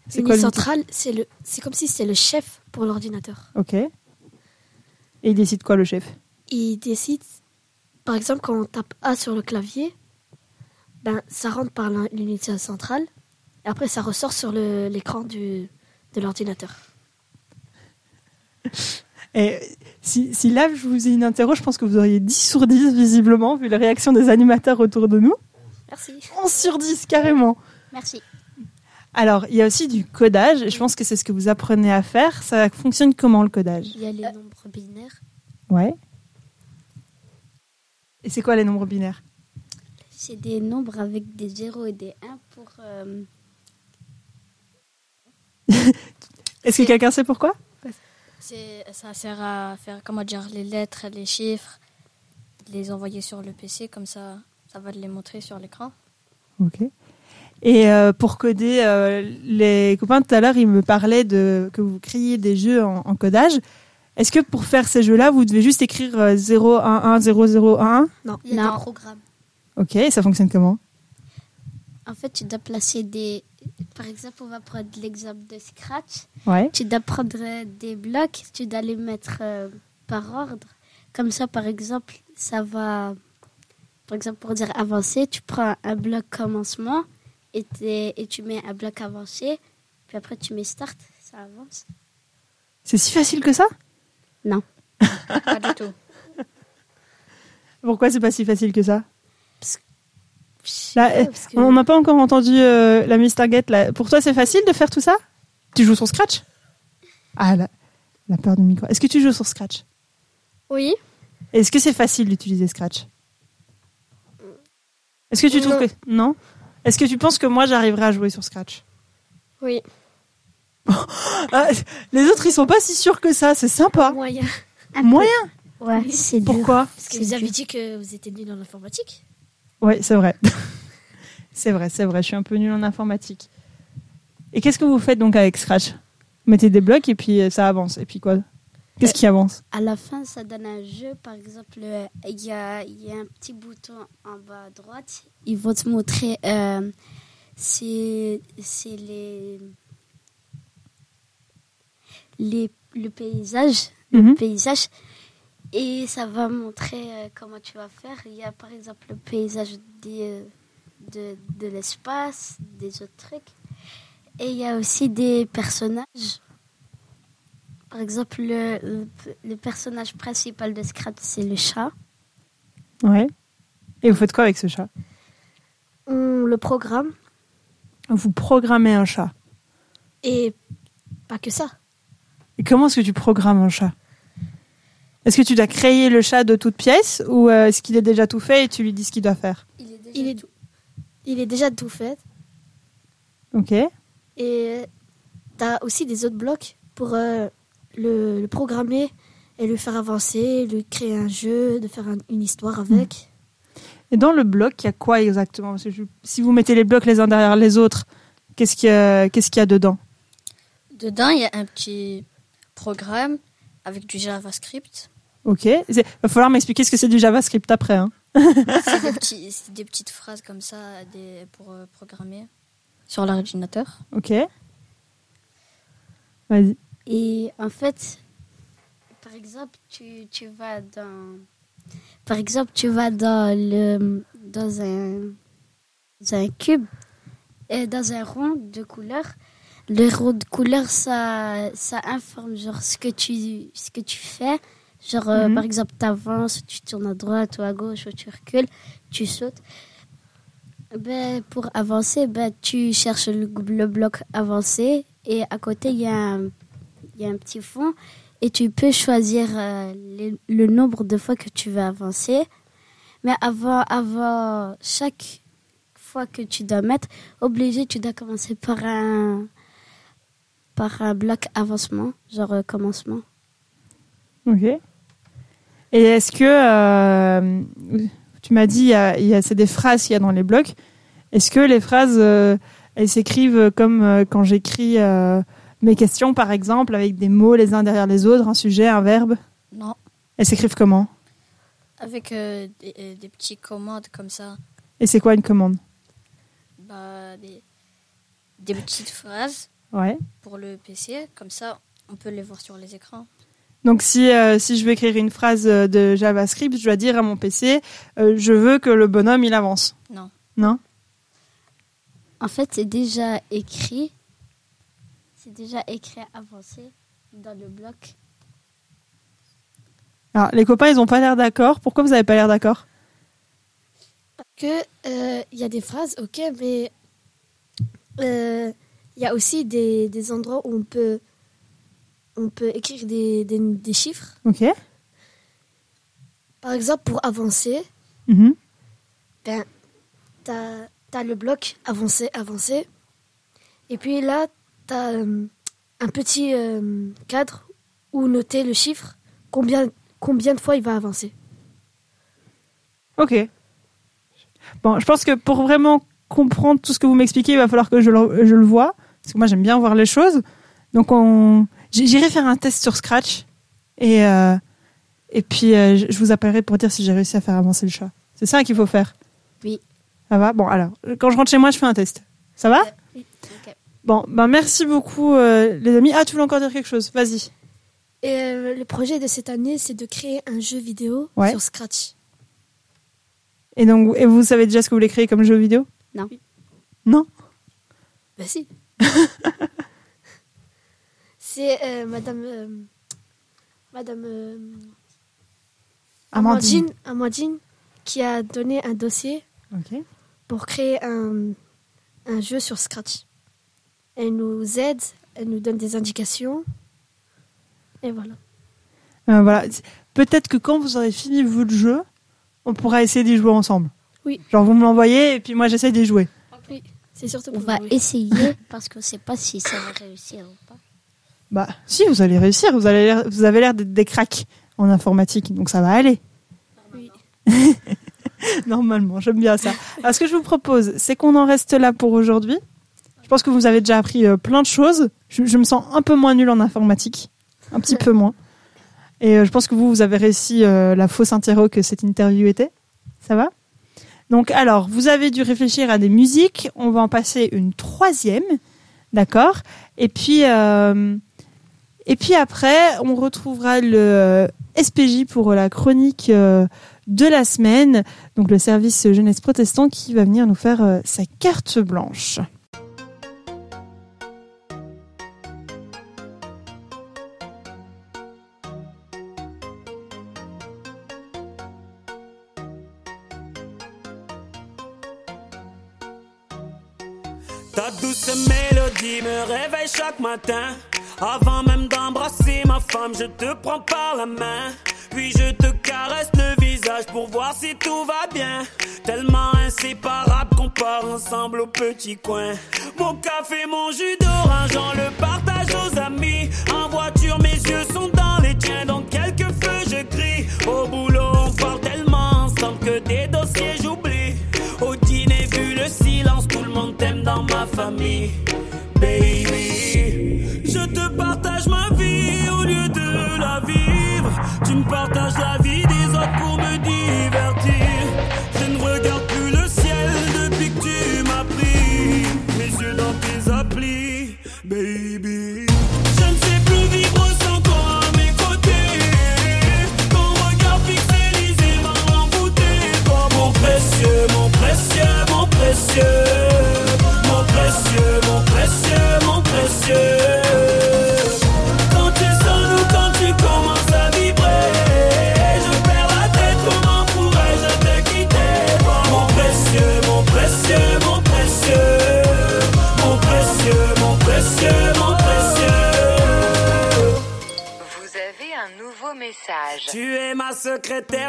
C'est quoi L'unité l'unité centrale, c'est le, c'est comme si c'était le chef pour l'ordinateur. Ok. Et il décide quoi le chef? Il décide, par exemple, quand on tape A sur le clavier, ben ça rentre par l'un- l'unité centrale et après ça ressort sur l'écran du de l'ordinateur. Et si, si là je vous ai une interro, je pense que vous auriez 10 sur 10 visiblement, vu la réaction des animateurs autour de nous. Merci. 11 sur 10 carrément. Merci. Alors, il y a aussi du codage, et je pense que c'est ce que vous apprenez à faire. Ça fonctionne comment le codage Il y a les nombres binaires. Ouais. Et c'est quoi les nombres binaires? C'est des nombres avec des 0 et des 1 pour. euh, Est-ce que quelqu'un sait pourquoi? Ça sert à faire, comment dire, les lettres, les chiffres, les envoyer sur le PC, comme ça, ça va les montrer sur l'écran. Ok. Et euh, pour coder, euh, les copains tout à l'heure, ils me parlaient de que vous créiez des jeux en, en codage. Est-ce que pour faire ces jeux-là, vous devez juste écrire euh, 0, 1, 1, 0, 0, 1, 1 Non. Il y a des programmes. Ok, et ça fonctionne comment? En fait, tu dois placer des. Par exemple, on va prendre l'exemple de Scratch. Ouais. Tu dois prendre euh, des blocs, tu dois les mettre euh, par ordre. Comme ça, par exemple, ça va. Par exemple, pour dire avancer, tu prends un bloc commencement et, et tu mets un bloc avancé. Puis après, tu mets start, ça avance. C'est si facile que ça? Non. Pas du tout. Pourquoi c'est pas si facile que ça? Là, que- On n'a pas encore entendu euh, la. Là. Pour toi, c'est facile de faire tout ça? Tu joues sur Scratch? Ah, la, la peur du micro. Est-ce que tu joues sur Scratch? Oui. Est-ce que c'est facile d'utiliser Scratch? Est-ce que tu trouves Non. que... Non? Est-ce que tu penses que moi, j'arriverai à jouer sur Scratch? Oui. Ah, Les autres, ils sont pas si sûrs que ça. C'est sympa. Moyen. Moyen? Ouais, c'est dur. Pourquoi? Parce que vous avez dit que vous étiez nul en informatique. Oui, c'est vrai. c'est vrai, c'est vrai. Je suis un peu nulle en informatique. Et qu'est-ce que vous faites donc avec Scratch? Vous mettez des blocs et puis euh, ça avance. Et puis quoi? Qu'est-ce qui avance? À la fin, ça donne un jeu. Par exemple, euh, il y a, il y a un petit bouton en bas à droite. Ils vont te montrer euh, c'est les, les le paysage, Mhm. le paysage, et ça va montrer euh, comment tu vas faire. Il y a par exemple le paysage des, de, de l'espace, des autres trucs, et il y a aussi des personnages. Par exemple, le, le, le personnage principal de Scratch, c'est le chat. Ouais. Et vous faites quoi avec ce chat? On le programme Vous programmez un chat. et pas que ça. Et comment est-ce que tu programmes un chat? Est-ce que tu dois créer le chat de toute pièce ou euh, est-ce qu'il est déjà tout fait et tu lui dis ce qu'il doit faire? Il est déjà Il est, il est déjà tout fait. Ok. Et tu as aussi des autres blocs pour euh, le, le programmer et le faire avancer, lui créer un jeu, de faire un- une histoire avec. Et dans le bloc, il y a quoi exactement? Parce que je- Si vous mettez les blocs les uns derrière les autres, qu'est-ce qu'il y, a- qu'est-ce qu'il y a dedans? Dedans, il y a un petit programme avec du JavaScript. Ok. Il va falloir m'expliquer ce que c'est du JavaScript après. hein. C'est des, petits- c'est des petites phrases comme ça des, pour euh, programmer sur l'ordinateur. Ok. Vas-y. Et en fait, par exemple, tu, tu vas dans. Par exemple, tu vas dans le dans un dans un cube et dans un rond de couleur. Le rond de couleur, ça ça informe genre ce que tu ce que tu fais. Genre euh, Mhm. par exemple, tu avances, tu tournes à droite ou à gauche, ou tu recules, tu sautes. Ben, pour avancer, ben, tu cherches le, le bloc avancé et à côté, il y, a un- y a un petit fond et tu peux choisir euh, le nombre de fois que tu veux avancer. Mais avant, avant chaque fois que tu dois mettre, obligé, tu dois commencer par un, par un bloc avancement, genre euh, commencement. Ok. Et est-ce que euh, tu m'as dit il y a, c'est des phrases qu'il y a dans les blocs. Est-ce que les phrases elles s'écrivent comme quand j'écris mes questions par exemple avec des mots les uns derrière les autres, un sujet, un verbe? Non. Elles s'écrivent comment? Avec euh, des, euh, des petites commandes comme ça. Et c'est quoi une commande? Bah, des, des petites phrases Ouais. pour le PC. Comme ça, on peut les voir sur les écrans. Donc si, euh, si je veux écrire une phrase de JavaScript, je dois dire à mon PC, euh, je veux que le bonhomme il avance. Non. Non? En fait, c'est déjà écrit. C'est déjà écrit avancé dans le bloc. Alors les copains ils ont pas l'air d'accord. Pourquoi vous avez pas l'air d'accord? Que euh, il y a des phrases, ok, mais euh, il y a aussi des, des endroits où on peut on peut écrire des, des, des chiffres. Ok. Par exemple, pour avancer, Mhm. ben, tu as, le bloc avancer, avancer. Et puis là, as un petit euh, cadre où noter le chiffre, combien, combien de fois il va avancer. Ok. Bon, je pense que pour vraiment comprendre tout ce que vous m'expliquez, il va falloir que je le, je le vois. Parce que moi, j'aime bien voir les choses. Donc, on... j'irai faire un test sur Scratch. Et, euh, et puis, euh, je vous appellerai pour dire si j'ai réussi à faire avancer le chat. C'est ça qu'il faut faire Oui. Ça va? Bon, alors, quand je rentre chez moi, je fais un test. Ça va? Oui, ok. Bon, ben merci beaucoup, euh, les amis. Ah, tu voulais encore dire quelque chose? Vas-y. Et euh, le projet de cette année, c'est de créer un jeu vidéo Ouais. sur Scratch. Et donc, et vous savez déjà ce que vous voulez créer comme jeu vidéo? Non. Non? Bah si. c'est euh, Madame euh, Madame euh, Amandine. Amandine, Amandine qui a donné un dossier pour créer un, un jeu sur Scratch. Elle nous aide, elle nous donne des indications. Et voilà. Euh, voilà. Peut-être que quand vous aurez fini votre jeu, on pourra essayer d'y jouer ensemble. Oui. Genre, vous me l'envoyez et puis moi, j'essaie d'y jouer. Oui, c'est surtout On va jouer. essayer parce qu'on ne sait pas si ça va réussir ou pas. Bah, si, vous allez réussir. Vous, allez vous avez l'air d'être des cracks en informatique, donc ça va aller. Oui. Normalement, j'aime bien ça. Alors, ce que je vous propose, c'est qu'on en reste là pour aujourd'hui. Je pense que vous avez déjà appris euh, plein de choses. Je, je me sens un peu moins nulle en informatique. Un petit peu moins. Et euh, je pense que vous, vous avez réussi euh, la fausse interro que cette interview était. Ça va? Donc, alors, vous avez dû réfléchir à des musiques. On va en passer une troisième. D'accord? Et puis, euh, et puis après, on retrouvera le SPJ pour la chronique euh, de la semaine, donc le service jeunesse protestant qui va venir nous faire euh, sa carte blanche. Douce mélodie me réveille chaque matin. Avant même d'embrasser ma femme, je te prends par la main. Puis je te caresse le visage pour voir si tout va bien. Tellement inséparable qu'on part ensemble au petit coin. Mon café, mon jus d'orange, on le partage aux amis. En voiture, mes yeux sont dans les tiens, donc quelques feux je crie. Au boulot,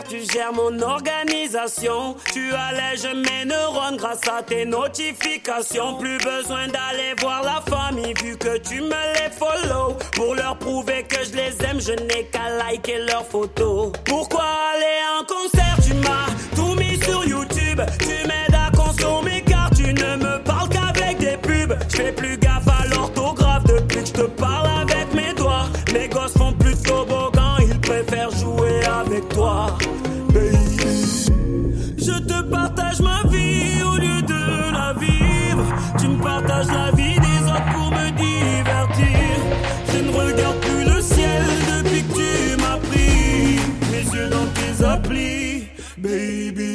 tu gères mon organisation. Tu allèges mes neurones grâce à tes notifications. Plus besoin d'aller voir la famille vu que tu me les follow. Pour leur prouver que je les aime, je n'ai qu'à liker leurs photos. Pourquoi aller en concert? Tu m'as tout mis sur YouTube. Tu m'aides à consommer car tu ne me parles qu'avec des pubs. Je plus gaffe yeux dans tes applis, baby.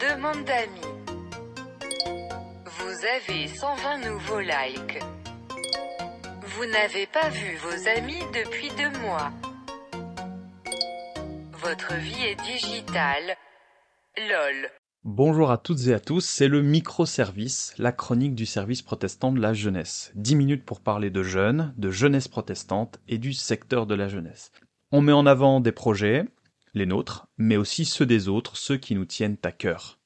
Demande d'amis. Vous avez 120 nouveaux likes. Vous n'avez pas vu vos amis depuis deux mois. Votre vie est digitale. LOL. Bonjour à toutes et à tous, c'est le microservice, la chronique du service protestant de la jeunesse. 10 minutes pour parler de jeunes, de jeunesse protestante et du secteur de la jeunesse. On met en avant des projets, les nôtres, mais aussi ceux des autres, ceux qui nous tiennent à cœur.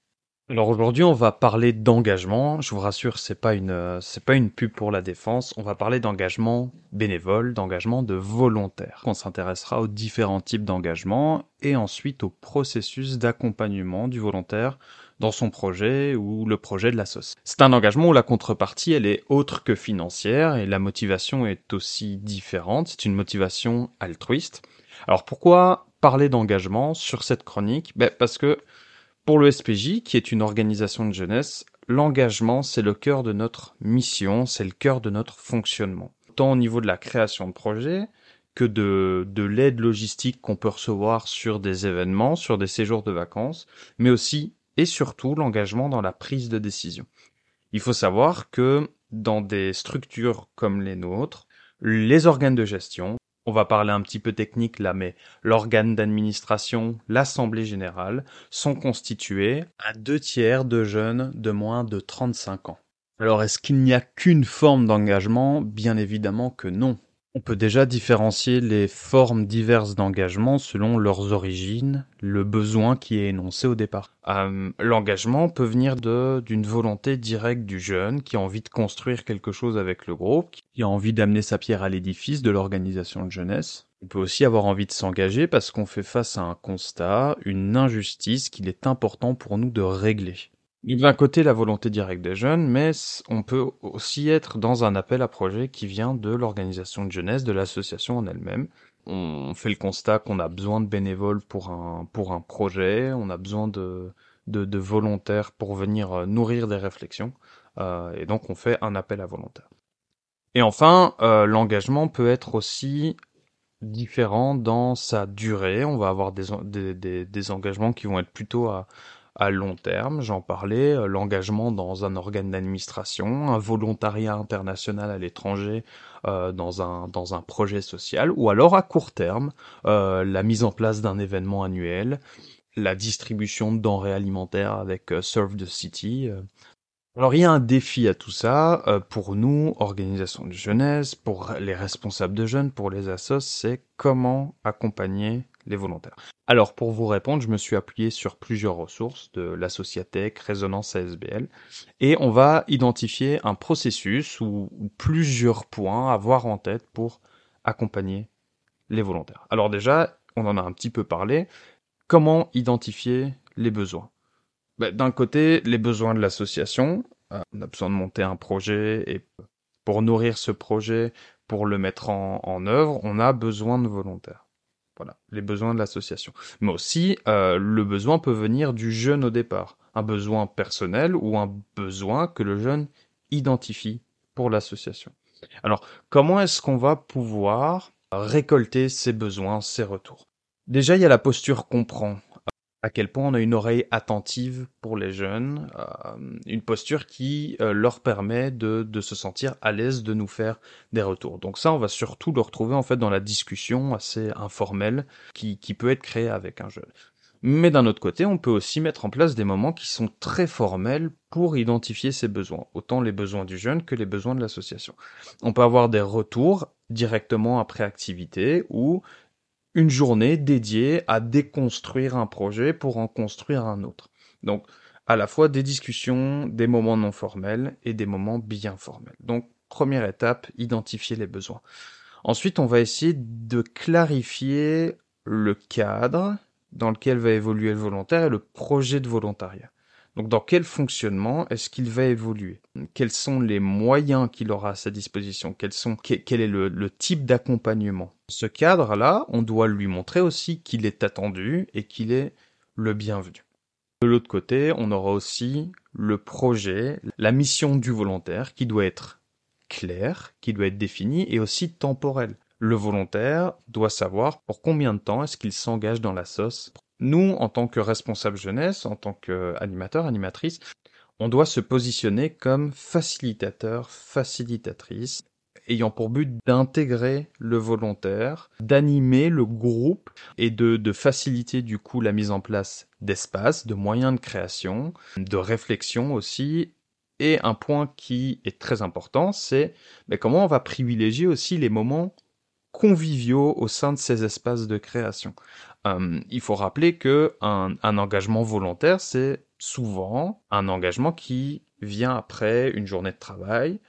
Alors aujourd'hui, on va parler d'engagement. Je vous rassure, c'est pas une c'est pas une pub pour la défense. On va parler d'engagement bénévole, d'engagement de volontaire. On s'intéressera aux différents types d'engagement et ensuite au processus d'accompagnement du volontaire dans son projet ou le projet de la sauce. C'est un engagement où la contrepartie elle est autre que financière et la motivation est aussi différente. C'est une motivation altruiste. Alors pourquoi parler d'engagement sur cette chronique ben Parce que pour le SPJ, qui est une organisation de jeunesse, l'engagement, c'est le cœur de notre mission, c'est le cœur de notre fonctionnement. Tant au niveau de la création de projets que de, de l'aide logistique qu'on peut recevoir sur des événements, sur des séjours de vacances, mais aussi et surtout l'engagement dans la prise de décision. Il faut savoir que dans des structures comme les nôtres, les organes de gestion, on va parler un petit peu technique là, mais l'organe d'administration, l'Assemblée générale, sont constitués à deux tiers de jeunes de moins de 35 ans. Alors est-ce qu'il n'y a qu'une forme d'engagement? Bien évidemment que non. On peut déjà différencier les formes diverses d'engagement selon leurs origines, le besoin qui est énoncé au départ. Euh, l'engagement peut venir d'une volonté directe du jeune qui a envie de construire quelque chose avec le groupe, qui a envie d'amener sa pierre à l'édifice de l'organisation de jeunesse. On peut aussi avoir envie de s'engager parce qu'on fait face à un constat, une injustice qu'il est important pour nous de régler. D'un côté, la volonté directe des jeunes, mais on peut aussi être dans un appel à projet qui vient de l'organisation de jeunesse, de l'association en elle-même. On fait le constat qu'on a besoin de bénévoles pour un, pour un projet, on a besoin de, de, volontaires pour venir euh, nourrir des réflexions, euh, et donc on fait un appel à volontaires. Et enfin, euh, l'engagement peut être aussi différent dans sa durée. On va avoir des, des, des, des engagements qui vont être plutôt à, à long terme, j'en parlais, euh, l'engagement dans un organe d'administration, un volontariat international à l'étranger euh, dans, un, projet social, ou alors à court terme, euh, la mise en place d'un événement annuel, la distribution de denrées alimentaires avec Serve the City. Alors il y a un défi à tout ça, pour nous, organisation de jeunesse, pour les responsables de jeunes, pour les assos, c'est comment accompagner volontaires. Alors pour vous répondre, je me suis appuyé sur plusieurs ressources de l'Associatec, Résonance ASBL, et on va identifier un processus ou, plusieurs points à voir en tête pour accompagner les volontaires. Alors déjà, on en a un petit peu parlé, comment identifier les besoins? Ben, D'un côté, les besoins de l'association, euh, on a besoin de monter un projet et pour nourrir ce projet, pour le mettre en œuvre, on a besoin de volontaires. Voilà, les besoins de l'association. Mais aussi, euh, le besoin peut venir du jeune au départ. Un besoin personnel ou un besoin que le jeune identifie pour l'association. Alors, comment est-ce qu'on va pouvoir récolter ces besoins, ces retours? Déjà, il y a la posture comprend à quel point on a une oreille attentive pour les jeunes, euh, une posture qui euh, leur permet de, se sentir à l'aise de nous faire des retours. Donc ça, on va surtout le retrouver en fait dans la discussion assez informelle qui, qui peut être créée avec un jeune. Mais d'un autre côté, on peut aussi mettre en place des moments qui sont très formels pour identifier ses besoins, autant les besoins du jeune que les besoins de l'association. On peut avoir des retours directement après activité ou une journée dédiée à déconstruire un projet pour en construire un autre. Donc, à la fois des discussions, des moments non formels et des moments bien formels. Donc, première étape, identifier les besoins. Ensuite, on va essayer de clarifier le cadre dans lequel va évoluer le volontaire et le projet de volontariat. Donc dans quel fonctionnement est-ce qu'il va évoluer? Quels sont les moyens qu'il aura à sa disposition? Quel est le, le type d'accompagnement? Ce cadre-là, on doit lui montrer aussi qu'il est attendu et qu'il est le bienvenu. De l'autre côté, on aura aussi le projet, la mission du volontaire qui doit être claire, qui doit être définie et aussi temporelle. Le volontaire doit savoir pour combien de temps est-ce qu'il s'engage dans la sauce nous, en tant que responsable jeunesse, en tant qu'animateur, animatrice, on doit se positionner comme facilitateur, facilitatrice, ayant pour but d'intégrer le volontaire, d'animer le groupe et de, de, faciliter du coup la mise en place d'espaces, de moyens de création, de réflexion aussi. Et un point qui est très important, c'est mais comment on va privilégier aussi les moments conviviaux au sein de ces espaces de création. Euh, il faut rappeler que un, engagement volontaire, c'est souvent un engagement qui vient après une journée de travail,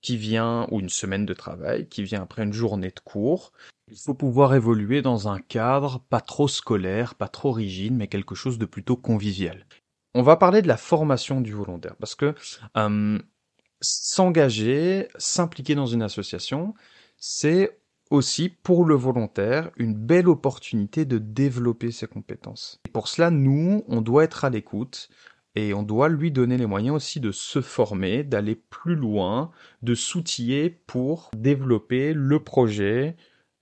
qui vient, ou une semaine de travail, qui vient après une journée de cours. Il faut pouvoir évoluer dans un cadre pas trop scolaire, pas trop rigide, mais quelque chose de plutôt convivial. On va parler de la formation du volontaire, parce que euh, s'engager, s'impliquer dans une association, c'est aussi pour le volontaire une belle opportunité de développer ses compétences. Et pour cela, nous, on doit être à l'écoute et on doit lui donner les moyens aussi de se former, d'aller plus loin, de s'outiller pour développer le projet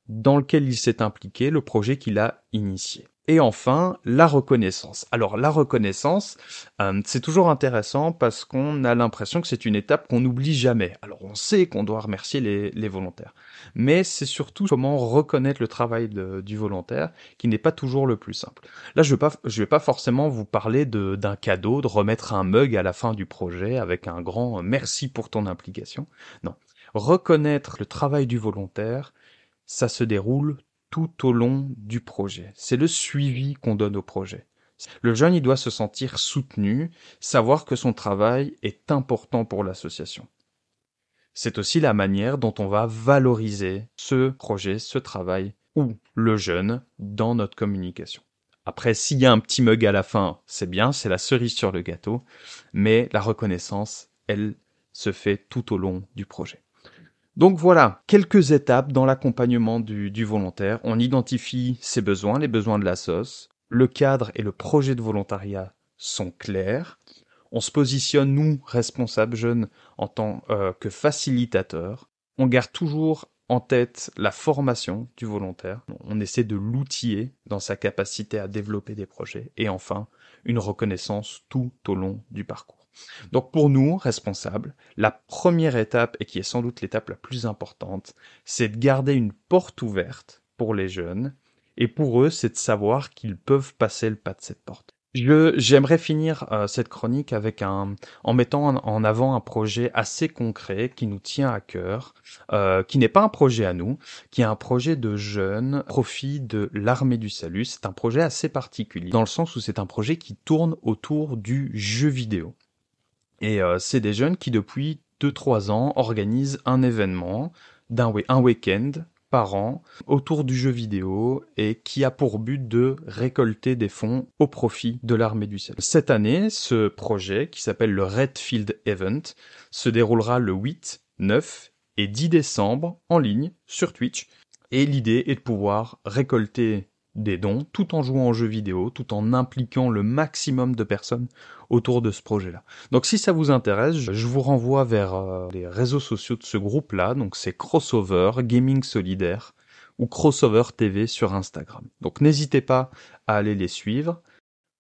dans lequel il s'est impliqué, le projet qu'il a initié. Et enfin, la reconnaissance. Alors la reconnaissance, euh, c'est toujours intéressant parce qu'on a l'impression que c'est une étape qu'on n'oublie jamais. Alors on sait qu'on doit remercier les, volontaires, mais c'est surtout comment reconnaître le travail du volontaire qui n'est pas toujours le plus simple. Là, je ne vais, vais pas forcément vous parler d'un cadeau, de remettre un mug à la fin du projet avec un grand merci pour ton implication. Non. Reconnaître le travail du volontaire, ça se déroule au long du projet. C'est le suivi qu'on donne au projet. Le jeune, il doit se sentir soutenu, savoir que son travail est important pour l'association. C'est aussi la manière dont on va valoriser ce projet, ce travail, ou le jeune dans notre communication. Après, s'il y a un petit mug à la fin, c'est bien, c'est la cerise sur le gâteau, mais la reconnaissance, elle, se fait tout au long du projet. Donc voilà, quelques étapes dans l'accompagnement du, volontaire. On identifie ses besoins, les besoins de la sauce. Le cadre et le projet de volontariat sont clairs. On se positionne, nous, responsables jeunes, en tant euh, que facilitateurs. On garde toujours en tête la formation du volontaire. On essaie de l'outiller dans sa capacité à développer des projets. Et enfin, une reconnaissance tout au long du parcours. Donc pour nous, responsables, la première étape, et qui est sans doute l'étape la plus importante, c'est de garder une porte ouverte pour les jeunes, et pour eux, c'est de savoir qu'ils peuvent passer le pas de cette porte. J'aimerais finir euh, cette chronique avec un, en mettant en, avant un projet assez concret qui nous tient à cœur, euh, qui n'est pas un projet à nous, qui est un projet de jeunes profit de l'armée du salut. C'est un projet assez particulier dans le sens où c'est un projet qui tourne autour du jeu vidéo. Et euh, c'est des jeunes qui, depuis 2-3 ans, organisent un événement d'un un week-end par an autour du jeu vidéo et qui a pour but de récolter des fonds au profit de l'armée du ciel. Cette année, ce projet, qui s'appelle le Redfield Event, se déroulera le 8, 9 et 10 décembre en ligne sur Twitch. Et l'idée est de pouvoir récolter des dons tout en jouant aux jeux vidéo, tout en impliquant le maximum de personnes autour de ce projet-là. Donc si ça vous intéresse, je vous renvoie vers euh, les réseaux sociaux de ce groupe-là, donc c'est Crossover Gaming Solidaire ou Crossover TV sur Instagram. Donc n'hésitez pas à aller les suivre.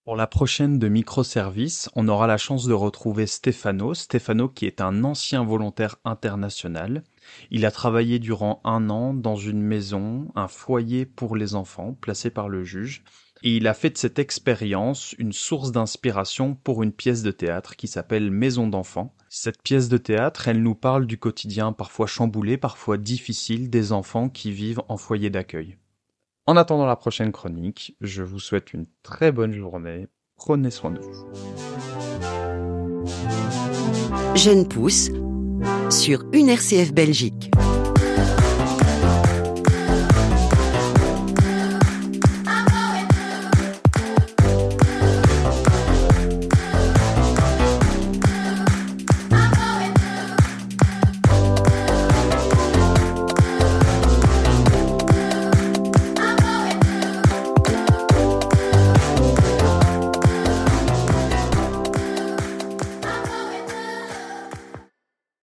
Pour la prochaine de microservices, on aura la chance de retrouver Stefano, Stefano qui est un ancien volontaire international. Il a travaillé durant un an dans une maison, un foyer pour les enfants, placé par le juge, et il a fait de cette expérience une source d'inspiration pour une pièce de théâtre qui s'appelle Maison d'enfants. Cette pièce de théâtre, elle nous parle du quotidien parfois chamboulé, parfois difficile des enfants qui vivent en foyer d'accueil. En attendant la prochaine chronique, je vous souhaite une très bonne journée. Prenez soin de vous. Jeune pousse sur une RCF Belgique.